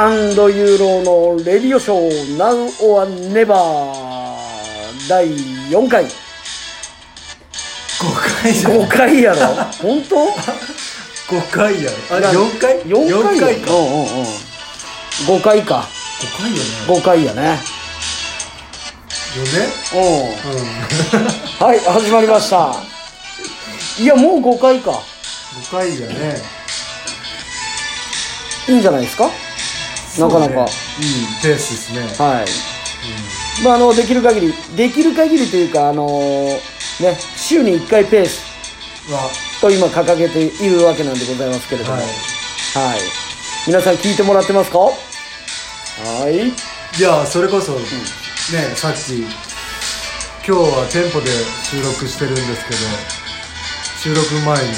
ユーロのレディオショー Now or Never 第4回。5回じゃん5回やろ？本当？5回やろ。あな4回？4回四回か。うんうんうん5回か。5回よね。5回やね。よねう。んうん。はい始まりました。いやもう5回か。5回やね。いいんじゃないですか？なかなか、いいペースですね。はい、まああのできる限りできる限りというかあのーね週に1回ペース。は。と今掲げているわけなんでございますけれども。ははい。い、皆さん聞いてもらってますか？はい。いやそれこそねさっき今日は店舗で収録してるんですけど収録前に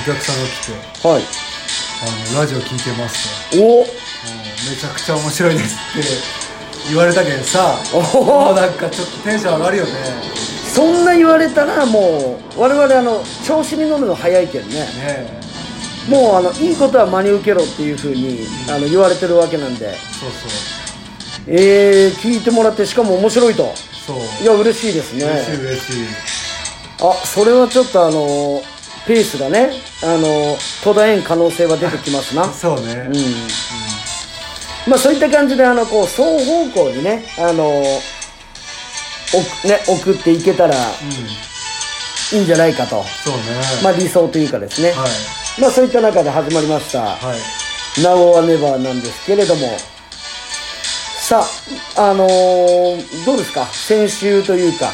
お客さんが来てはい。あのラジオ聞いてますと。おめちゃくちゃ面白いですって言われたけどさおもうなんかちょっとテンション上がるよね。そんな言われたらもう我々あの調子に乗るの早いけんね。ねもうあのいいことは真に受けろっていうふうにあの言われてるわけなんで。そうえー、聞いてもらってしかも面白いと。そうそう。いや嬉しいですね。嬉しい嬉しい。あそれはちょっとあのペースがねあの途絶えん可能性は出てきますな。そうね、うんまあそういった感じであのこう双方向にねあのおね送っていけたらうん。いいんじゃないかと。そうね。まあ理想というかですね、はい。まあそういった中で始まりました。はい「Now or Never」なんですけれども。さああのーどうですか？先週というか、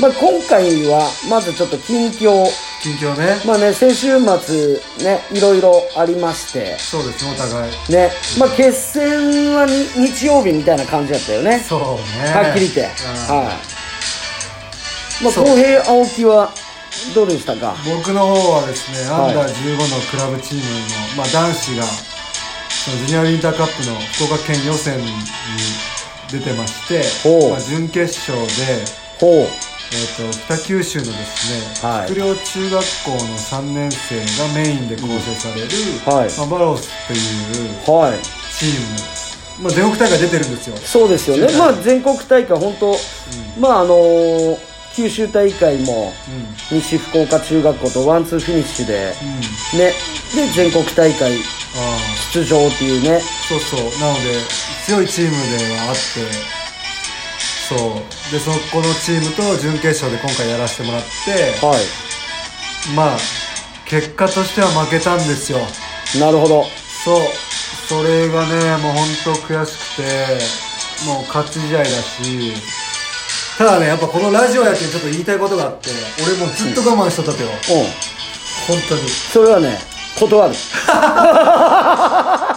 まあ、今回はまずちょっと近況近況ね。まあね先週末ねいろいろありまして。そうですねお互い。ね。まあ決戦はに日曜日みたいな感じだったよね。そうね。はっきり言って、うん。はい。まあ公平青木はどうでしたか？僕の方はですね、はい。アンダー15のクラブチームの、まあ、男子がそのジュニアウィンターカップの福岡県予選に出てましてまあ、準決勝で、ほうえー、と北九州のですね、はい。中学校の3年生がメインで構成される、はい。まあ、バロスっていうはい。チーム、まあ、全国大会出てるんですよ。そうですよね。まあ全国大会本当、まああのー九州大会もうん。西福岡中学校とワンツーフィニッシュでうん。ね。で全国大会あ出場っていうね。あそうそう。なので強いチームではあってそう。でそこのチームと準決勝で今回やらせてもらってはまあ結果としては負けたんですよ。いなるほど。そう。それがねもう本当悔しくてもう勝ち試合だしただねやっぱこのラジオやけんちょっと言いたいことがあって俺もうずっと我慢しとったとよ、うん。本当に。それはね断る。断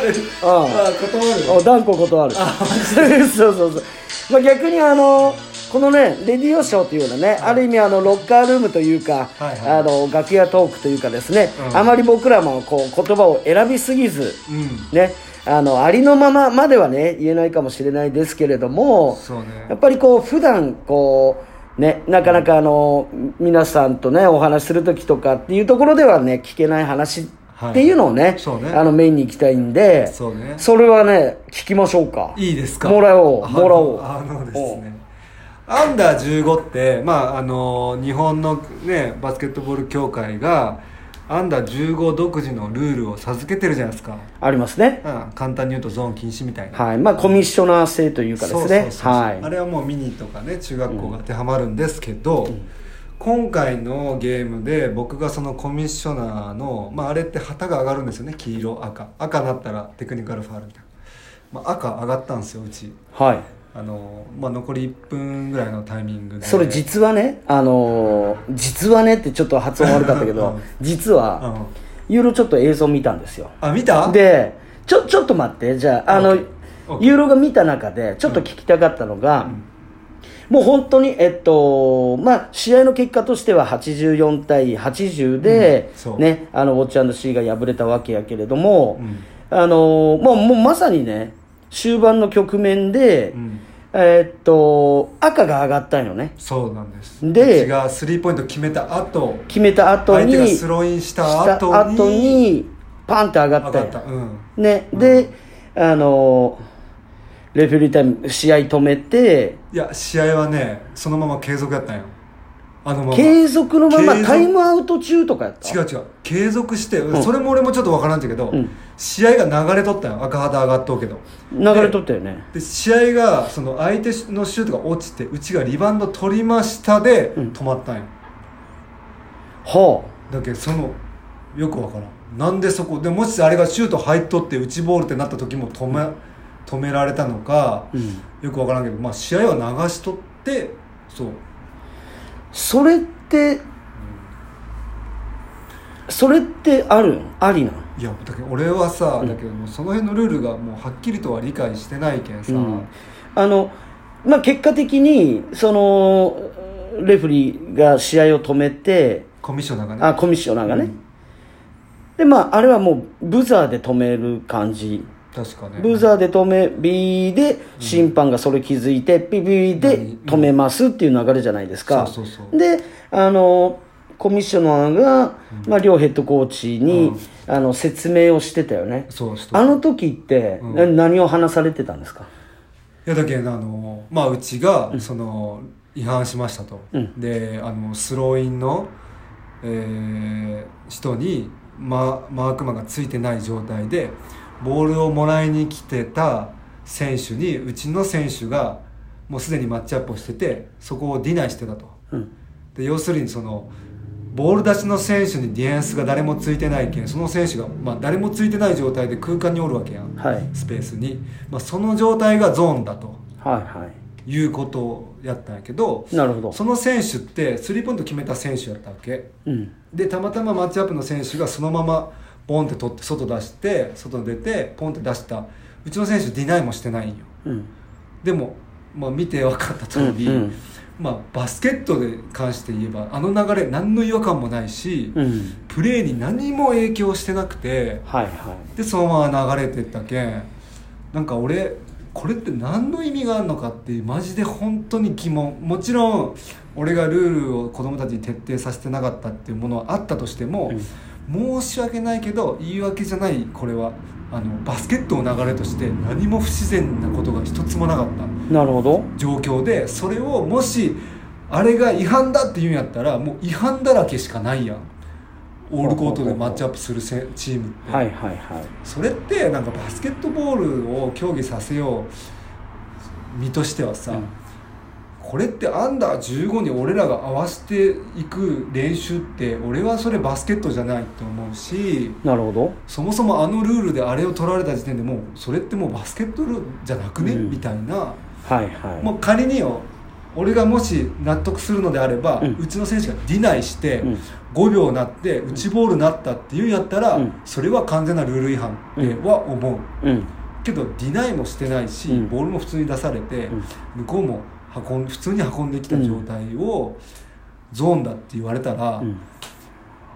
る。ああ。断るお断固断る。そうそうそう、まあ、逆にあのこのねレディオショーというのはね、ある意味あのロッカールームというか、はいはい。あの楽屋トークというかですね、うん。あまり僕らもこう言葉を選びすぎずうん。ねあのありのまままではね言えないかもしれないですけれどもね。やっぱりこう普段こうねなかなかあの皆さんとねお話しする時とかっていうところではね聞けない話っていうのをね,、あのメインに行きたいんでそうね。それはね聞きましょうか。いいですか？もらおうあもらおう。あのですね。アンダー15ってまああの日本のねバスケットボール協会がアンダー15独自のルールを授けてるじゃないですか、ありますね。うん、簡単に言うとゾーン禁止みたいな。はい。まあコミッショナー制というかで。すねあれはもうミニとかね中学校が当てはまるんですけど、今回のゲームで僕がそのコミッショナーの、まあ、あれって旗が上がるんですよね。黄色赤。赤なったらテクニカルファールみたいな、まあ、赤上がったんですようち。はい。あの、まあ、残り1分ぐらいのタイミングで。それ実はねあのー実はねってちょっと発音悪かったけど うん。実はうん。ユーロちょっと映像見たんですよ。あ見た？でちょちょっと待って。じゃああのユーロが見た中でちょっと聞きたかったのが、もう本当にえっとまあ試合の結果としては84対80で、うんねあのウォッチシーが敗れたわけやけれども、うん。あのもうもうまさにね終盤の局面で、うん。えっと赤が上がったんよね。そうなんです。でがスリーポイント決めた後決めた後に相手がスローインした後に後にパンって上がったやん上がった。うん。ね、であのレフェリータイム試合止めていや試合はねそのまま継続やったんよ。あのまま。継続のままタイムアウト中とかやった？違う違う。継続して、ん。それも俺もちょっとわからんじゃけど、うん。試合が流れとったよ。赤旗上がっとうけど。流れとったよね。で試合がその相手のシュートが落ちてうちがリバウンド取りましたでうん。止まったんよ、はだけどそのよくわからん。なんでそこでもしあれがシュート入っとって内ボールってなった時も止め止められたのかあ、うん、よくわからんけど、まあ、試合は流しとってそう。それってそれってあるん？ありなんいやだけど俺はさ、うん。だけどもうその辺のルールがもうはっきりとは理解してないけんさ、うん。あのまあ結果的にそのレフェリーが試合を止めてコミッショナーがね。あコミッショナーがね、うん。でまああれはもうブザーで止める感じ確かね。ブザーで止めビーで審判がそれ気づいてピビーで止めますっていう流れじゃないですか、そうそうそう。であのコミッショナーが、まあ、両ヘッドコーチに、うん。あの説明をしてたよね。あの時って、何を話されてたんですか？いやだけどあのまあうちがその違反しましたと、うん。であのスローインの、えー人にママークマンがついてない状態でボールをもらいに来てた選手にうちの選手がもうすでにマッチアップをしててそこをディナイしてたと。うん。で要するにそのボール出しの選手にディフェンスが誰もついてないけんその選手が、まあ、誰もついてない状態で空間におるわけやん。はい。スペースに、まあ、その状態がゾーンだと。はいはい。うことをやったんやけどいなるほど。その選手ってスリーポイント決めた選手やったわけ。うん。でたまたまマッチアップの選手がそのままポンって取って外出して外出てポンって出した。うちの選手ディナイもしてないんよ。うん。でも、まあ、見て分かった通り、うんうん。まあ、バスケットで関して言えばあの流れ何の違和感もないし、うん。プレーに何も影響してなくてはいはい。でそのまま流れてったけんなんか俺これって何の意味があるのかっていうマジで本当に疑問。もちろん俺がルールを子供たちに徹底させてなかったっていうものはあったとしても、申し訳ないけど言い訳じゃないこれは。あのバスケットの流れとして何も不自然なことが一つもなかった。なるほど。状況でそれをもしあれが違反だって言うんやったらもう違反だらけしかないやん。オールコートでマッチアップするせチームって、はいはいはい。それってなんかバスケットボールを競技させよう身としてはさ、うんこれってアンダー15に俺らが合わせていく練習って俺はそれバスケットじゃないと思うしなるほど。そもそもあのルールであれを取られた時点でもうそれってもうバスケットルールじゃなくね、うん。みたいな。はいはい。もう仮によ俺がもし納得するのであれば、ううんちの選手がディナイして、うん。5秒なって内ボールなったっていうんやったら、うん。それは完全なルール違反っては思う、うん。けどディナイもしてないし、うん。ボールも普通に出されて、うん。向こうも運ん普通に運んできた状態をゾーンだって言われたら、うん。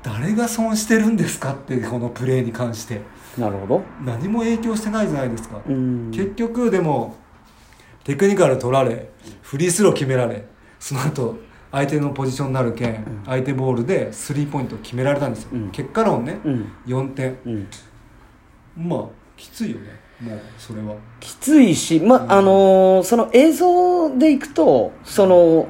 誰が損してるんですかってこのプレーに関して。なるほど。何も影響してないじゃないですか、うん。結局でもテクニカル取られフリースロー決められその後相手のポジションになるけん、相手ボールでスリーポイントを決められたんですよ、うん。結果論ね、うん。4点。うん。まあきついよねもうそれは。きついし、まうん。あのその映像でいくとその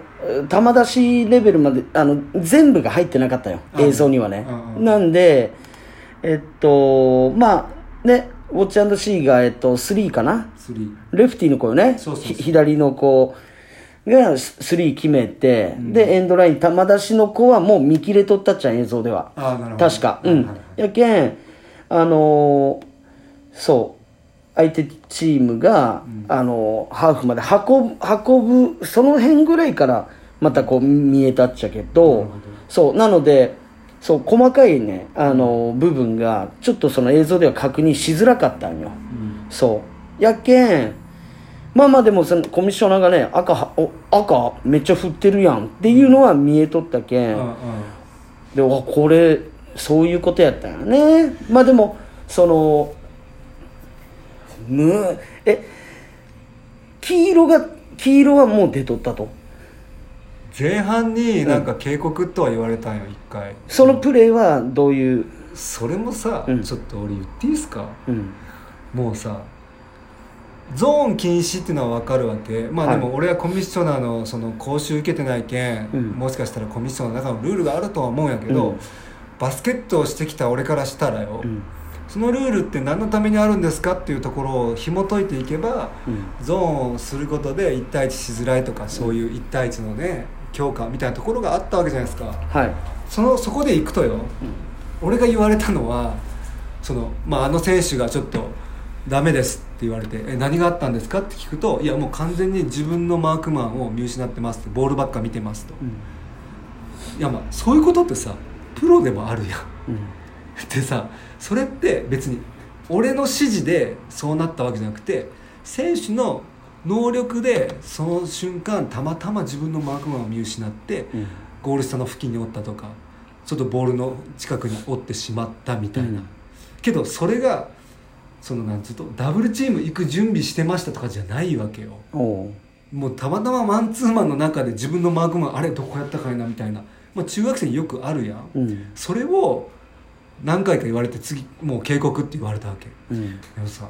球出しレベルまであの全部が入ってなかったよ。うん。映像にはね、うんうん。なんでえっとまあねウォッチシーが、えっと、3かな？レフティの子よね？そうそうそう。ひ左の子がスリー決めて、でエンドライン球出しの子はもう見切れとったっちゃん映像では。ああなるほど。確か。うん。やけんあのーそう相手チームが、あのーハーフまで運ぶ運ぶその辺ぐらいからまたこう見えたっちゃけどそうなのでそう細かいね、あのー部分がちょっとその映像では確認しづらかったんよ。うん。そう。やけんまあまあでもそのコミッショナーがね赤はお赤めっちゃ振ってるやんっていうのは見えとったけん、うんうん。でわこれそういうことやったよね。まあでもそのむえ黄色が黄色はもう出とったと？前半になんか警告とは言われたんよ一回。そのプレーはどういう？それもさ、うん。ちょっと俺言っていいですか？うん。もうさゾーン禁止っていうのは分かるわけ。まあはい。でも俺はコミッショナーのその講習受けてないけん、うん。もしかしたらコミッショナーの中のルールがあるとは思うんやけど、うん。バスケットをしてきた俺からしたらよ、うんそのルールって何のためにあるんですかっていうところを紐解いていけばうん。ゾーンをすることで1対1しづらいとかそういう1対1のね強化みたいなところがあったわけじゃないですか。はい。そのそこで行くとよ、俺が言われたのはその、まあ、あの選手がちょっとダメですって言われてえ何があったんですかって聞くといやもう完全に自分のマークマンを見失ってますってボールばっか見てますと、うん。いやまあそういうことってさプロでもあるやん。うん でさそれって別に俺の指示でそうなったわけじゃなくて選手の能力でその瞬間たまたま自分のマークマンを見失って、うん。ゴール下の付近におったとかちょっとボールの近くにおってしまったみたいな、うん。けどそれがそのなんつうとダブルチーム行く準備してましたとかじゃないわけよ。もうたまたまマンツーマンの中で自分のマークマンあれどこやったかいなみたいな、まあ、中学生によくあるやん、うん。それを何回か言われて次もう警告って言われたわけ。うん。でもさ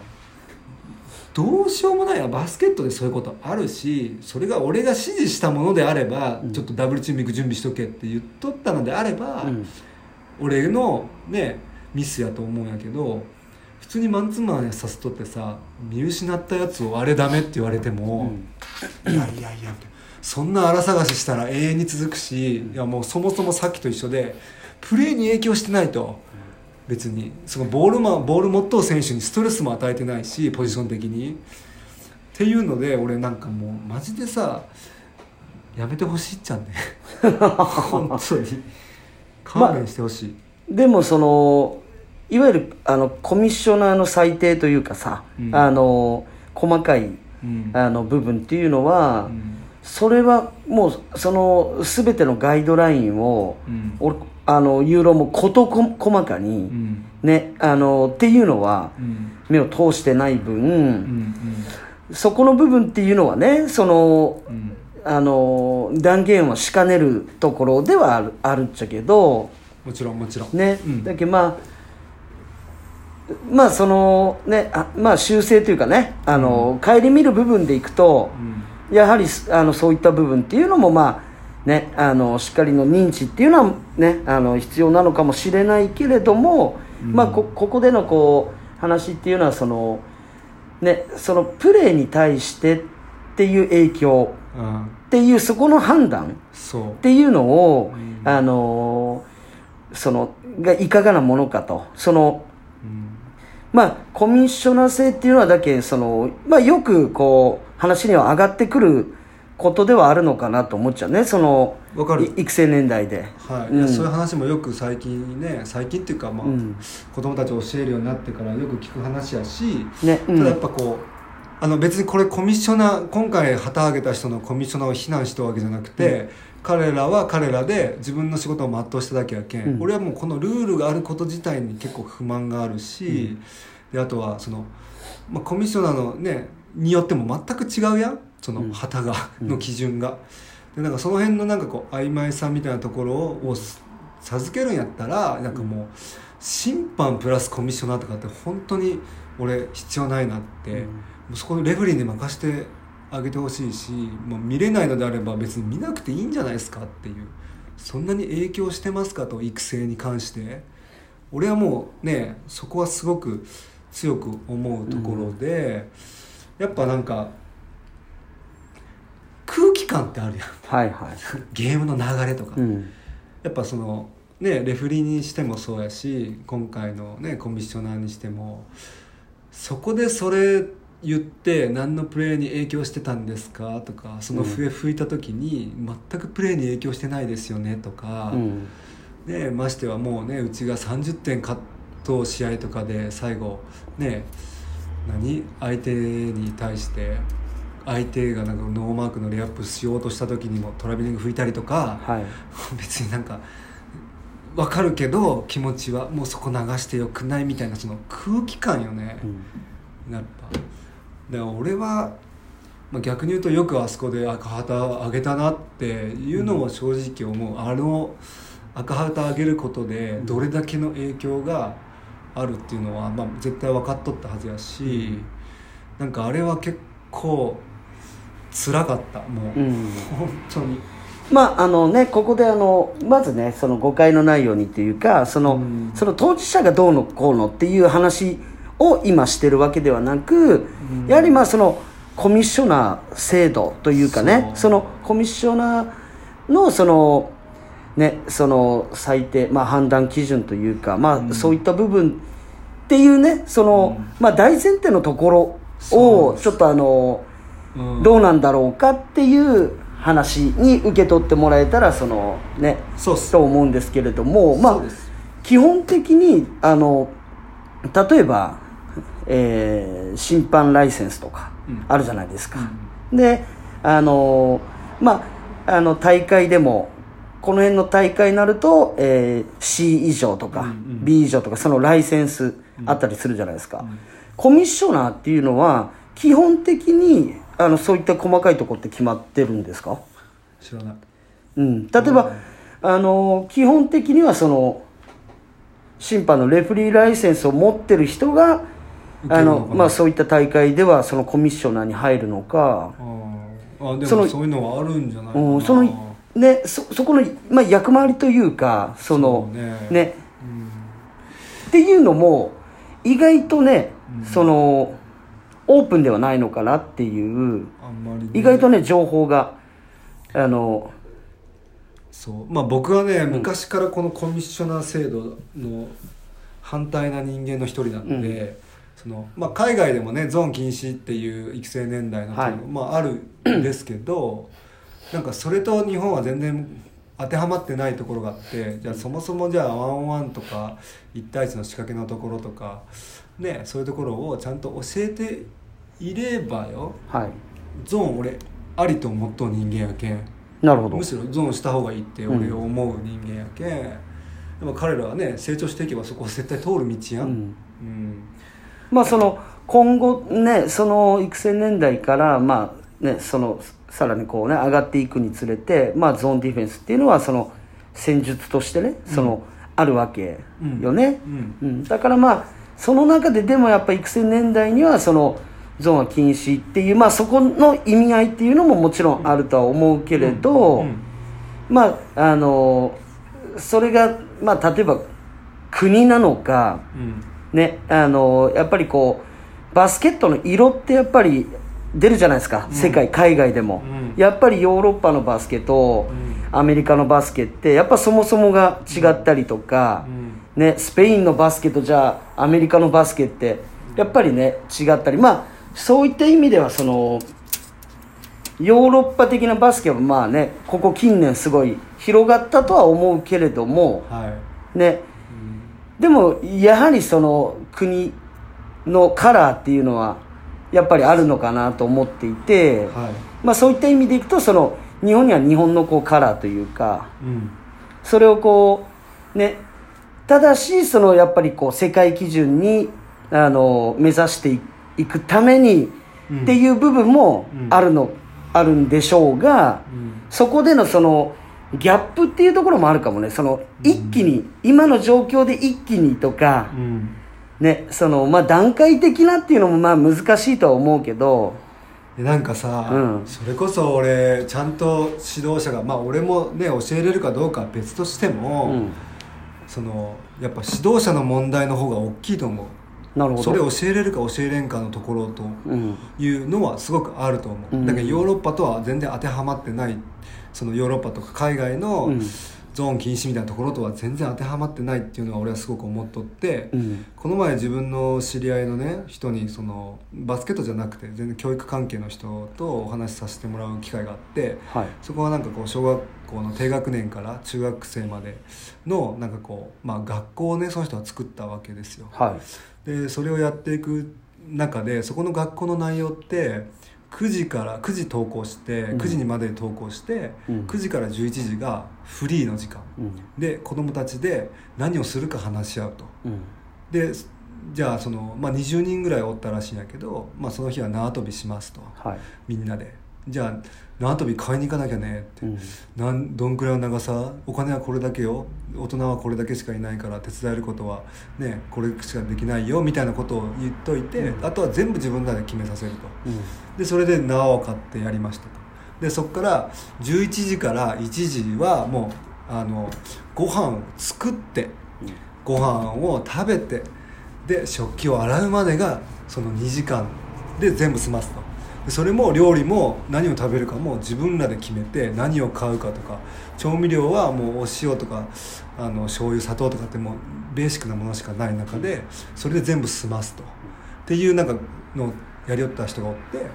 どうしようもない。やバスケットでそういうことあるしそれが俺が指示したものであれば、うん。ちょっとダブルチーム行く準備しとけって言っとったのであれば、うん。俺のねミスやと思うんやけど普通にマンツーマンやさせとってさ見失ったやつをあれダメって言われても、いやいやいやみたいなそんな荒探ししたら永遠に続くし、いやもうそもそもさっきと一緒でプレーに影響してないと別にそのボールマンボール持っとう選手にストレスも与えてないしポジション的に。っていうので俺なんかもうマジでさやめてほしいっちゃんね 本当に。勘弁してほしい、でもそのいわゆるあのコミッショナーの裁定というかさ、うん。あの細かいうん。あの部分っていうのは、うん。それはもうその全てのガイドラインを、うん。俺あのユーロも事こ細かに、うん。ねあのっていうのはうん。目を通してない分、うんそこの部分っていうのはねそのうん。あの断言はしかねるところではあるあるっちゃけどもちろんもちろん。ね、うん。だけどまあまあそのねあまあ修正というかねあの、顧みる部分でいくとうん。やはりすあのそういった部分っていうのもまあねあのしっかりの認知っていうのはねあの必要なのかもしれないけれども、うん。まあこここでのこう話っていうのはそのねそのプレーに対してっていう影響うんっていうそこの判断っていうのを、うん。あのそのがいかがなものかと。そのうん。まあコミッショナー制っていうのはだけその、まあ、よくこう話には上がってくることではあるのかなと思っちゃうね。その育成年代で、はい、うん。そういう話もよく最近ね最近っていうかまあ、うん。子供たち教えるようになってからよく聞く話やし、ねうん。ただやっぱこうあの別にこれコミッショナー今回旗揚げた人のコミッショナーを非難したわけじゃなくて、彼らは彼らで自分の仕事を全うしただけやけん、うん。俺はもうこのルールがあること自体に結構不満があるし、であとはその、まあ、コミッショナーのねによっても全く違うやんその旗が、うん。の基準が。でなんかその辺のなんかこう曖昧さみたいなところを授けるんやったらなんかもう審判プラスコミッショナーとかって本当に俺必要ないなって、うん。もうそこレフェリーに任せてあげてほしいしもう見れないのであれば別に見なくていいんじゃないですかっていうそんなに影響してますかと育成に関して。俺はもうねそこはすごく強く思うところで、やっぱなんか空気感ってあるやん。はいはい、ゲームの流れとか、うん。やっぱそのねレフェリーにしてもそうやし今回のねコミッショナーにしてもそこでそれ言って何のプレーに影響してたんですかとかその笛吹いた時に全くプレーに影響してないですよねとか、うん。ね、ましてはもうねうちが30点勝っと試合とかで最後ね何？相手に対して相手がなんかノーマークのレイアップしようとした時にもトラベリング吹いたりとか、はい。別になんか分かるけど気持ちはもうそこ流してよくないみたいなその空気感よね、うん。やっぱ。だから俺は、まあ、逆に言うとよくあそこで赤旗上げたなっていうのも正直思う、あの赤旗上げることでどれだけの影響があるっていうのは、まあ、絶対分かっとったはずやし、なんかあれは結構辛かったもう、うん。本当に。まああのねここであのまずねその誤解のないようにっていうかその,、うん。その当事者がどうのこうのっていう話を今してるわけではなく、うん。やはりまあそのコミッショナー制度というかねそのコミッショナーのそのねその最低、まあ、判断基準というか、まあうん。そういった部分っていうねその、うん。まあ、大前提のところをちょっとあのうんどうなんだろうかっていう話に受け取ってもらえたらそのねそうと思うんですけれどもまあ基本的にあの例えば、えー審判ライセンスとかうん。あるじゃないですか、であのまああの大会でもこの辺の大会になると、えー C 以上とか、うんうん。B 以上とかそのライセンスあったりするじゃないですか、ん。コミッショナーっていうのは基本的にあのそういった細かいところって決まってるんですか、知らない。うん、例えば、あの基本的にはその審判のレフェリーライセンスを持ってる人があの、まあ、そういった大会ではそのコミッショナーに入るのか、あでもそういうのはあるんじゃないかな。うん、そのねそそこの、まあ、役回りというかそのね。ね。うん。っていうのも意外とね、うん。そのオープンではないのかなっていうあんまりね。意外とね情報があのそう。まあ僕はね、昔からこのコミッショナー制度の反対な人間の一人なので、そのまあ、海外でもねゾーン禁止っていう育成年代の、はい。まあ、あるんですけど なんかそれと日本は全然当てはまってないところがあってじゃあそもそもじゃあワンワンとか1対1の仕掛けのところとかねそういうところをちゃんと教えていればよ。はい。ゾーン俺ありと思っとう人間やけん。なるほど。むしろゾーンした方がいいって俺は思う人間やけん、でも彼らはね成長していけばそこは絶対通る道やん、うん。うん。まあその今後ねその育成年代からまあねそのさらにこうね上がっていくにつれてまあゾーンディフェンスっていうのはその戦術としてねその、あるわけよね、うん。うん、だからまあその中ででもやっぱ育成年代にはそのゾーンは禁止っていうまあそこの意味合いっていうのももちろんあるとは思うけれど、うんまああのそれがまあ例えば国なのかうん。ねあのやっぱりこうバスケットの色ってやっぱり出るじゃないですか、世界海外でも、うん。やっぱりヨーロッパのバスケとうん。アメリカのバスケってやっぱそもそもが違ったりとか、うんね、スペインのバスケとじゃあアメリカのバスケってやっぱりね違ったり。まあそういった意味ではそのヨーロッパ的なバスケはまあねここ近年すごい広がったとは思うけれどもはい、ね。うんでもやはりその国のカラーっていうのはやっぱりあるのかなと思っていて、はい。まあ、そういった意味でいくとその日本には日本のこうカラーというかうん。それをこうねただしそのやっぱりこう世界基準にあの目指していくためにうん。っていう部分もうん。あるの、あるんでしょうが、うん。そこでのそのギャップっていうところもあるかもね。その一気に、今の状況で一気にとか、うん。ねそのまあ段階的なっていうのもまあ難しいとは思うけど。でなんかさ、うん。それこそ俺ちゃんと指導者がまあ俺もね教えれるかどうかは別としても、うんそのやっぱ指導者の問題の方が大きいと思う。なるほど。それを教えれるか教えれんかのところとうん。いうのはすごくあると思う、うん。だからヨーロッパとは全然当てはまってない。そのヨーロッパとか海外のうん。ゾーン禁止みたいなところとは全然当てはまってないっていうのは俺はすごく思っとって、うん。この前自分の知り合いのね人にそのバスケットじゃなくて全然教育関係の人とお話しさせてもらう機会があってはい。そこはなんかこう小学校の低学年から中学生までのなんかこう、まあ、学校をねその人は作ったわけですよ。はい。でそれをやっていく中でそこの学校の内容って9時から9時登校してうん。9時にまで登校して、うん。9時から11時がフリーの時間。うん。で子供たちで何をするか話し合うと。うん。でじゃあその、まあ、20人ぐらいおったらしいんやけど、まあ、その日は縄跳びしますと。はい。みんなで。じゃあ縄跳び買いに行かなきゃねって、うん。なんどんくらいの長さ？お金はこれだけよ。大人はこれだけしかいないから手伝えることはねこれしかできないよみたいなことを言っといて、あとは全部自分らで決めさせると。でそれで縄を買ってやりましたと。でそこから11時から1時はもうあのご飯を作ってご飯を食べてで食器を洗うまでがその2時間で全部済ますと。でそれも料理も何を食べるかも自分らで決めて何を買うかとか調味料はもうお塩とかあの醤油砂糖とかってもうベーシックなものしかない中でそれで全部済ますと。っていうなんかのやりよった人がおって。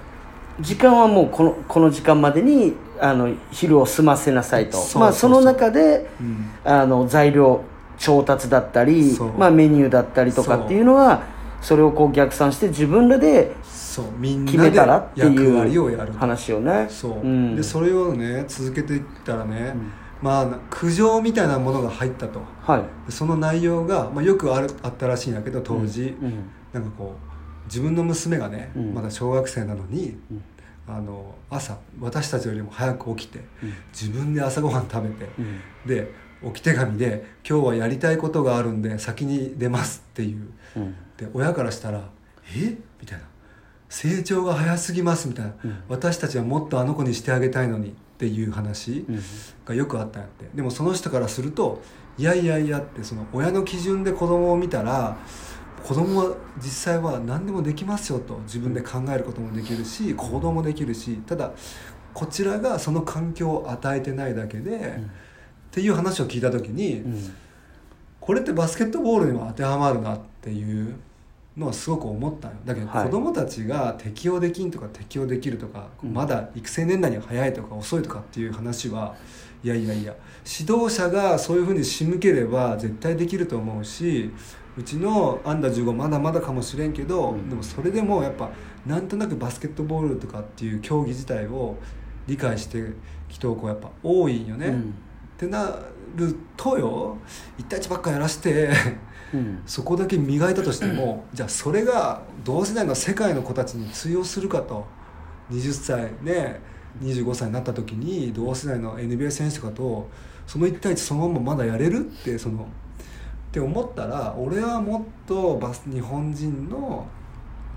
時間はもうこのこの時間までにあの昼を済ませなさいと。まあ、その中で、うん。あの材料調達だったりまあ、メニューだったりとかっていうのはそれをこう逆算して自分らでそうみん決なでめたらって役割をやる話をね。そう、ん、でそれをね続けていったらね、まあ苦情みたいなものが入ったと。はい。でその内容が、まあ、よくあるあったらしいんだけど当時、うん。なんかこう自分の娘がね、うん。まだ小学生なのに、うん。あの朝私たちよりも早く起きて、うん。自分で朝ごはん食べて、うん。で置き手紙で「今日はやりたいことがあるんで先に出ます」っていう。うん。で親からしたら「え？みたいな「成長が早すぎます」みたいな、うん。私たちはもっとあの子にしてあげたいのに」っていう話うん。がよくあったんやって。でもその人からすると「いやいやいや」ってその親の基準で子供を見たら子供は実際は何でもできますよと。自分で考えることもできるし行動もできるし。ただこちらがその環境を与えてないだけで、っていう話を聞いた時に、うん。これってバスケットボールにも当てはまるなっていうのはすごく思ったんよ。だけどはい。子供たちが適応できんとか適応できるとか、うん。まだ育成年代には早いとか遅いとかっていう話はいやいやいや指導者がそういうふうに仕向ければ絶対できると思うしうちのアンダー15まだまだかもしれんけど、うん。でもそれでもやっぱなんとなくバスケットボールとかっていう競技自体を理解してきとう子やっぱ多いんよね。うん。ってなるとよ1対1ばっかやらしてうん。そこだけ磨いたとしてもじゃあそれが同世代の世界の子たちに通用するかと。20歳ね25歳になった時に同世代の NBA 選手とかと。その1対1そのまままだやれるってそのって思ったら俺はもっとバス日本人の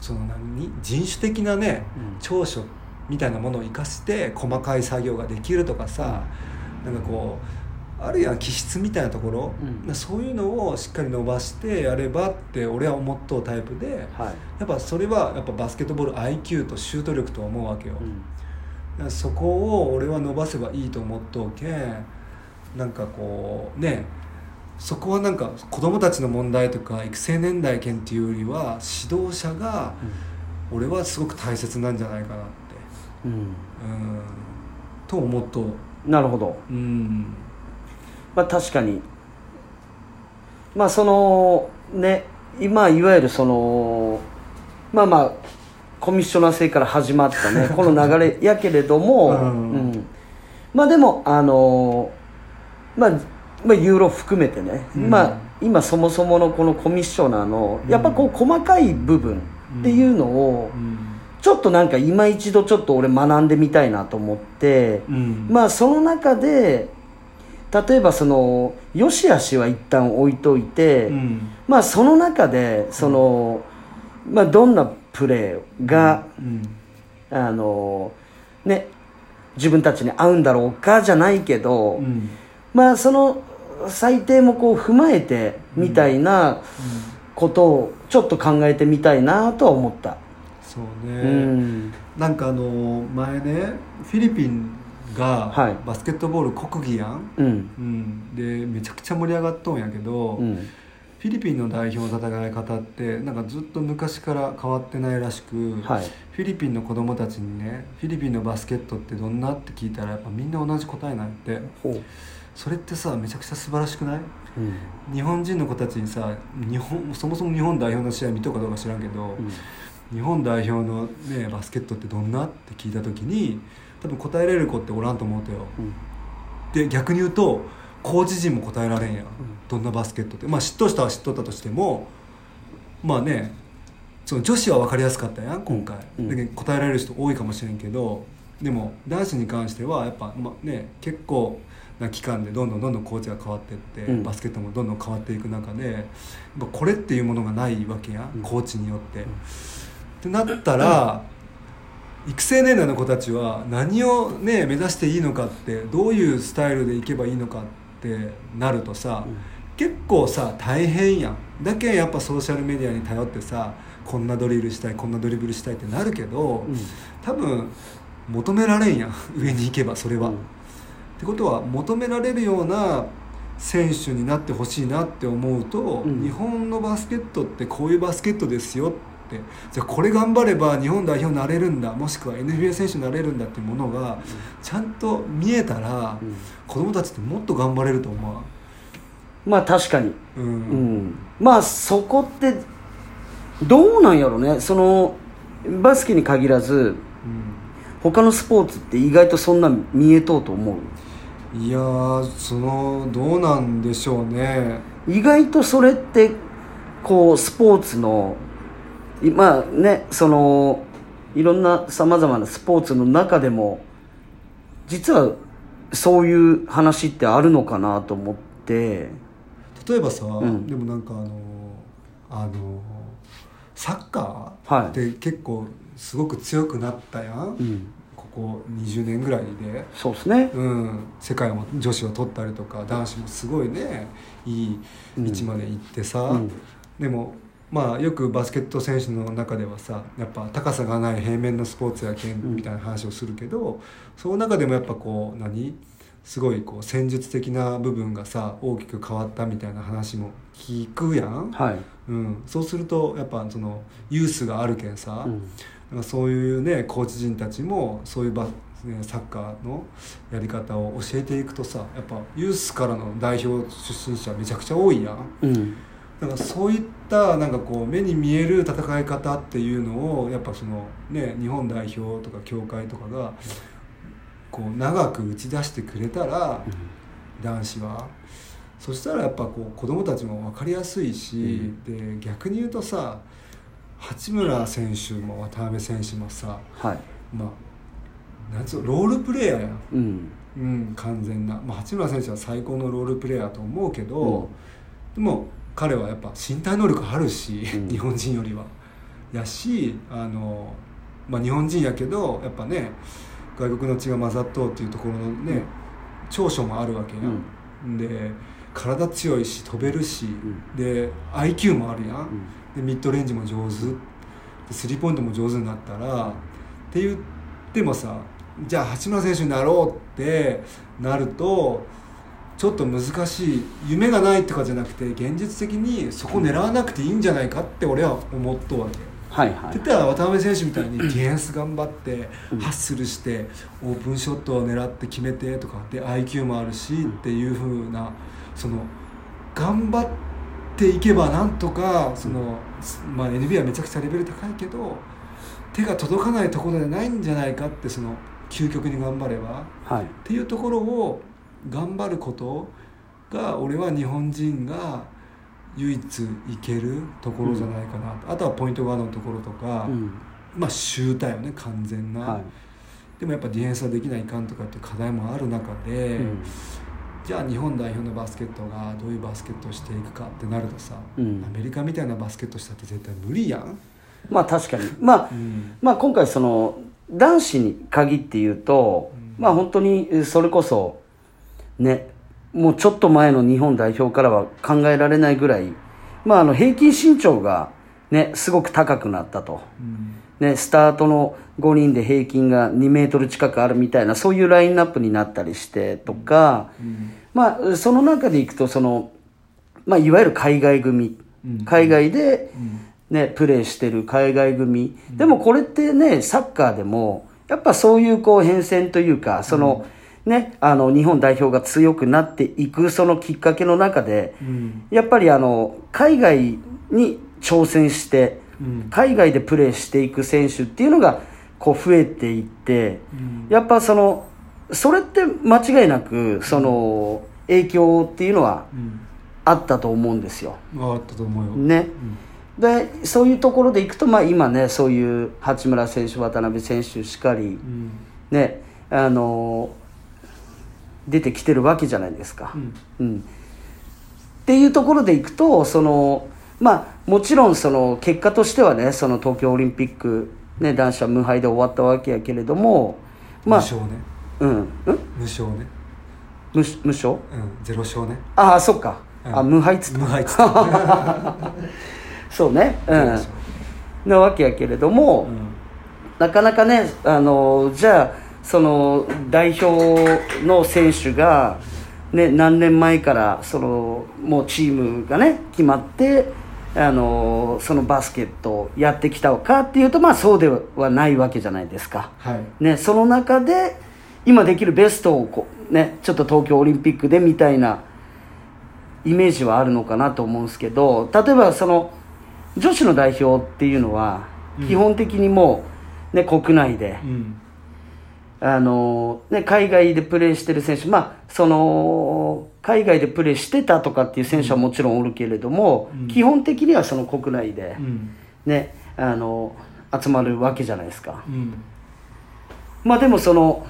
その何人種的なねうん。長所みたいなものを生かして細かい作業ができるとかさ、なんかこうあるいは気質みたいなところ、うん。そういうのをしっかり伸ばしてやればって俺は思っとうタイプではい。やっぱそれはやっぱバスケットボール IQ とシュート力と思うわけよ、うん。そこを俺は伸ばせばいいと思っとうけんなんかこうねそこはなんか子供たちの問題とか育成年代権っていうよりは指導者が俺はすごく大切なんじゃないかなって。うん。うん。と思っとう。なるほど。うんまあ確かに。まあそのね今いわゆるそのまあまあコミッショナー制から始まったね この流れやけれども、うん。うん。まあでもあのまあまあユーロ含めてね、うん。まあ今そもそものこのコミッショナーのやっぱこう細かい部分っていうのをうん。ちょっとなんか今一度ちょっと俺学んでみたいなと思って、うん。まあその中で例えばその良し悪しは一旦置いといて、うん。まあその中でその、まあどんなプレーが、うん。あのね自分たちに合うんだろうかじゃないけど、うん。まあその最低もこう踏まえてみたいなことをちょっと考えてみたいなとは思った、そううね、ん。なんかあの前ねフィリピンがはい。バスケットボール国技やん、うん。うん、でめちゃくちゃ盛り上がっとんやけど、うん。フィリピンの代表の戦い方ってなんかずっと昔から変わってないらしく、はい。フィリピンの子供たちにねフィリピンのバスケットってどんなって聞いたらやっぱみんな同じ答えなんて。それってさめちゃくちゃ素晴らしくない？うん。日本人の子たちにさ日本そもそも日本代表の試合見とくかどうか知らんけど、うん。日本代表の、ね、バスケットってどんなって聞いた時に多分答えられる子っておらんと思うとよ。うん。で逆に言うとコーチ陣も答えられんやん、どんなバスケットって。まあ知っとしたは知っとったとしてもまあねその女子は分かりやすかったやん今回、うん。答えられる人多いかもしれんけどでも男子に関してはやっぱ、まね、結構な期間でどんどんどんどんコーチが変わっていって、うん。バスケットもどんどん変わっていく中でやっぱこれっていうものがないわけや、うん。コーチによって。ってなったら、育成年代の子たちは何をね目指していいのかってどういうスタイルでいけばいいのかってなるとさ、結構さ大変やん。だけやっぱソーシャルメディアに頼ってさこんなドリルしたいこんなドリブルしたいってなるけど、うん。多分求められんやん。上に行けばそれは。うん。ってことは求められるような選手になってほしいなって思うと、うん。日本のバスケットってこういうバスケットですよってじゃあこれ頑張れば日本代表になれるんだもしくは NBA 選手になれるんだっていうものがちゃんと見えたら、うん。子供たちってもっと頑張れると思まあ確かに。う、うん。うん、まあそこってどうなんやろね。そのバスケに限らずうん。他のスポーツって意外とそんな見えとうと思う？いやーそのどうなんでしょうね。意外とそれってこうスポーツのいまあねそのいろんなさまざまなスポーツの中でも実はそういう話ってあるのかなと思って。例えばさ、ん。でもなんかあのあのサッカはいーって結構すごく強くなったやん、うん。ここ20年ぐらいで、そうですね。うん、世界も女子は取ったりとか男子もすごいねいい位置まで行ってさ、うん。でもまあよくバスケット選手の中ではさやっぱ高さがない平面のスポーツやけんみたいな話をするけど、その中でもやっぱこう何？すごいこう戦術的な部分がさ大きく変わったみたいな話も聞くやん、はい、うん、そうするとやっぱそのユースがあるけんさ、うん。なんかそういうねコーチ陣たちもそういうバ、ね、サッカーのやり方を教えていくとさやっぱユースからの代表出身者めちゃくちゃ多いやん。うんだからそういったなんかこう目に見える戦い方っていうのをやっぱそのね日本代表とか協会とかがこう長く打ち出してくれたら男子は。そしたらやっぱこう子供たちも分かりやすいし、で逆に言うとさ八村選手も渡辺選手もさはい。まあなんつうのロールプレーヤーやん。うん。うん、完全な、まあ、八村選手は最高のロールプレーヤーと思うけど、でも彼はやっぱ身体能力あるし、うん。日本人よりは。やしあの、まあ、日本人やけどやっぱね外国の血が混ざっとうっていうところのね、長所もあるわけや、ん、で体強いし飛べるし、ん。で IQ もあるやん、うん。でミッドレンジも上手。でスリーポイントも上手になったら、って言ってもさじゃあ八村選手になろうってなるとちょっと難しい夢がないとかじゃなくて現実的にそこ狙わなくていいんじゃないかって俺は思っとうわけ。はいはい。って言ったら渡辺選手みたいにディフェンス頑張ってハッスルしてオープンショットを狙って決めてとかで IQ もあるしっていう風なその頑張っていけばなんとかその、まあ、NBA はめちゃくちゃレベル高いけど手が届かないところでないんじゃないかってその究極に頑張れば。はい。っていうところを頑張ることが俺は日本人が唯一いけるところじゃないかな。と、あとはポイントガードのところとか、うん。まあシューターよね完全な、はい。でもやっぱディフェンスはできないかんとかっていう課題もある中で、うん。じゃあ日本代表のバスケットがどういうバスケットをしていくかってなるとさ、うん。アメリカみたいなバスケットしたって絶対無理やん、まあ確かに。まあ、うん。まあ今回その男子に限って言うと、まあ本当にえそれこそねもうちょっと前の日本代表からは考えられないぐらいまああの平均身長がねすごく高くなったと。うん。ね、スタートの5人で平均が2メートル近くあるみたいなそういうラインナップになったりしてとか、まあその中でいくとその、まあ、いわゆる海外組、うん。海外で、ね、プレーしてる海外組、でもこれってねサッカーでもやっぱそういうこう変遷というかその、ね、あの日本代表が強くなっていくそのきっかけの中で、うん。やっぱりあの海外に挑戦して、うん。海外でプレーしていく選手っていうのがこう増えていって、うん。やっぱそのそれって間違いなくその影響っていうのはうん。あったと思うんですよ。あったと思うよ、ね、でそういうところでいくと、まあ、今ねそういう八村選手渡辺選手しかり、うん。ねあの出てきてるわけじゃないですか。うん。うん。っていうところでいくとそのまあもちろんその結果としてはねその東京オリンピック、ね、男子は無敗で終わったわけやけれどもまあ無償ね。うん、うん、無償ね。無無償？うん。ゼロ勝ね。ああそっか、うん。あ無敗っつった。無敗っつった。そうね。うん。なわけやけれども、うん。なかなかねあのじゃあその代表の選手が、ね、何年前からそのもうチームがね決まってあのそのバスケットをやってきたかっていうとまあそうではないわけじゃないですか。はい。ね、その中で今できるベストをこう、ね、ちょっと東京オリンピックでみたいなイメージはあるのかなと思うんですけど例えばその女子の代表っていうのはうん。基本的にもう、ね、国内でう、んあのね、海外でプレーしてる選手、まあ、その海外でプレーしてたとかっていう選手はもちろんおるけれども、うん。基本的にはその国内で、うん。ね、あの集まるわけじゃないですか。うん。まあでもその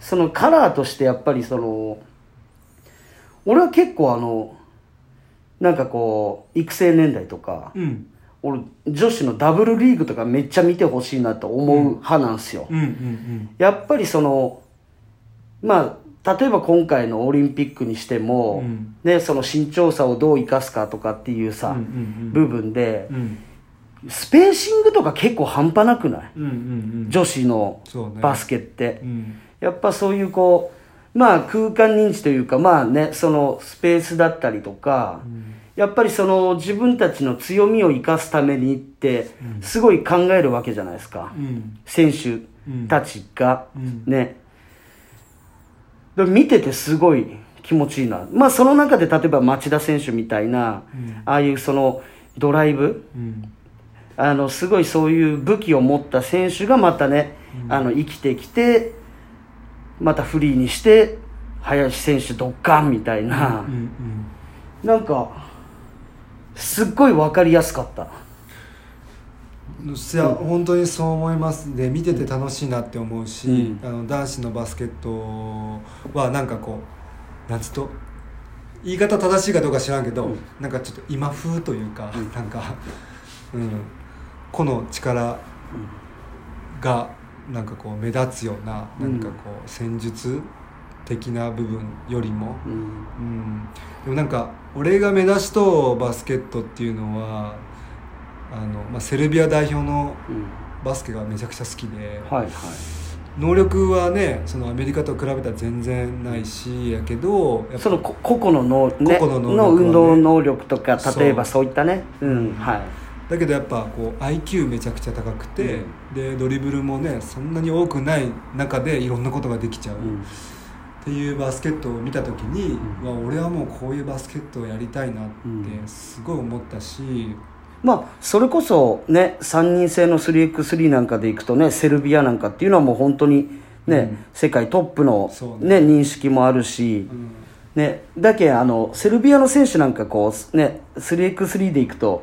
そのカラーとしてやっぱりその俺は結構あのなんかこう育成年代とかうん俺女子のダブルリーグとかめっちゃ見てほしいなと思う派なんですよ、うんうんやっぱりそのまあ例えば今回のオリンピックにしても、うん。ね、その身長差をどう生かすかとかっていうさ、うんうんうん。部分でうん。うんスペーシングとか結構半端なくない？うんうんうん。女子のバスケって、うん。やっぱそういうこうまあ空間認知というかまあねそのスペースだったりとか、やっぱりその自分たちの強みを生かすためにってすごい考えるわけじゃないですか、うん。選手たちが、うん。ね。で見ててすごい気持ちいいな。まあその中で例えば町田選手みたいな、うん。ああいうそのドライブ。うん。あのすごいそういう武器を持った選手がまたね、あの生きてきてまたフリーにして林選手ドッカンみたいな、うんうん。なんかすっごい分かりやすかった。いや本当にそう思います。で見てて楽しいなって思うし、うん。あの男子のバスケットはなんかこうなんつうと言い方正しいかどうか知らんけど、うん。なんかちょっと今風というか、なんか、うん、個の力がなんかこう目立つようなうんなんかこう戦術的な部分よりも、うん。うん、でもなんか俺が目指しとバスケットっていうのはあの、まあ、セルビア代表のうん。バスケがめちゃくちゃ好きで、はいはい。能力はねそのアメリカと比べたら全然ないしやけどやそのこ個々ののね個々のねの運動能力とか例えばそういったね。うんはい。だけどやっぱこう IQ めちゃくちゃ高くて、でドリブルもねそんなに多くない中でいろんなことができちゃう、うんっていうバスケットを見た時に、うわ俺はもうこういうバスケットをやりたいなってすごい思ったし、まあそれこそね3人制の 3x3 なんかでいくとねセルビアなんかっていうのはもう本当にね、うん。世界トップのそうね。認識もあるし、うん。ね、だけあのセルビアの選手なんかこうね 3x3 でいくと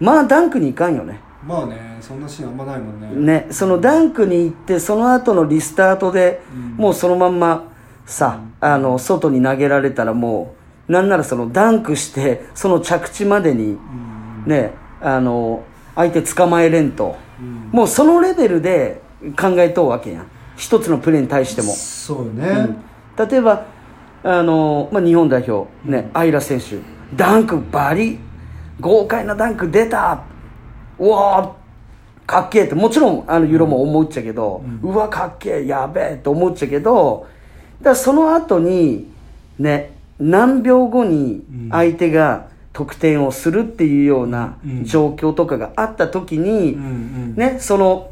まあダンクにいかんよね。まあねそんなシーンあんまないもんね。ねそのダンクに行ってその後のリスタートで、うん。もうそのまんまさ、あの外に投げられたらもうなんならそのダンクしてその着地までにうん。ねあの相手捕まえれんと、うん。もうそのレベルで考えとうわけやん。一つのプレーに対しても、そうよね、うん。例えばあの、まあ、日本代表、ねアイラ選手。ダンクバリ。豪快なダンク出た。うわー。かっけえって。もちろんあのユーロも思っちゃけど、うわかっけえやべえって思っちゃけどらその後にね何秒後に相手が得点をするっていうようなうん。状況とかがあった時に、うんうん。ね、その